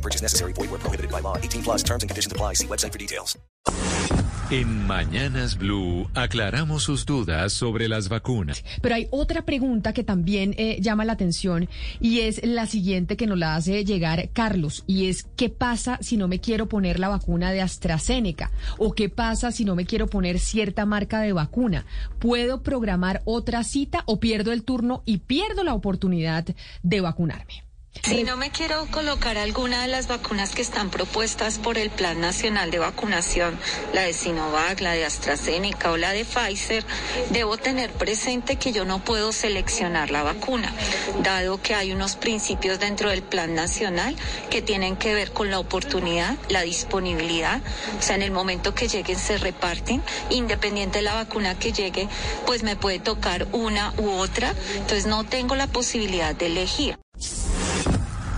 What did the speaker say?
No purchase necessary. Void where prohibited by law. 18 plus terms and conditions apply. See website for details. En Mañanas Blue aclaramos sus dudas sobre las vacunas. Pero hay otra pregunta que también eh, llama la atención y es la siguiente que nos la hace llegar Carlos y es ¿qué pasa si no me quiero poner la vacuna de AstraZeneca? ¿O qué pasa si no me quiero poner cierta marca de vacuna? ¿Puedo programar otra cita o pierdo el turno y pierdo la oportunidad de vacunarme? Si no me quiero colocar alguna de las vacunas que están propuestas por el Plan Nacional de Vacunación, la de Sinovac, la de AstraZeneca o la de Pfizer, debo tener presente que yo no puedo seleccionar la vacuna, dado que hay unos principios dentro del Plan Nacional que tienen que ver con la oportunidad, la disponibilidad, o sea, en el momento que lleguen se reparten, independiente de la vacuna que llegue, pues me puede tocar una u otra, entonces no tengo la posibilidad de elegir.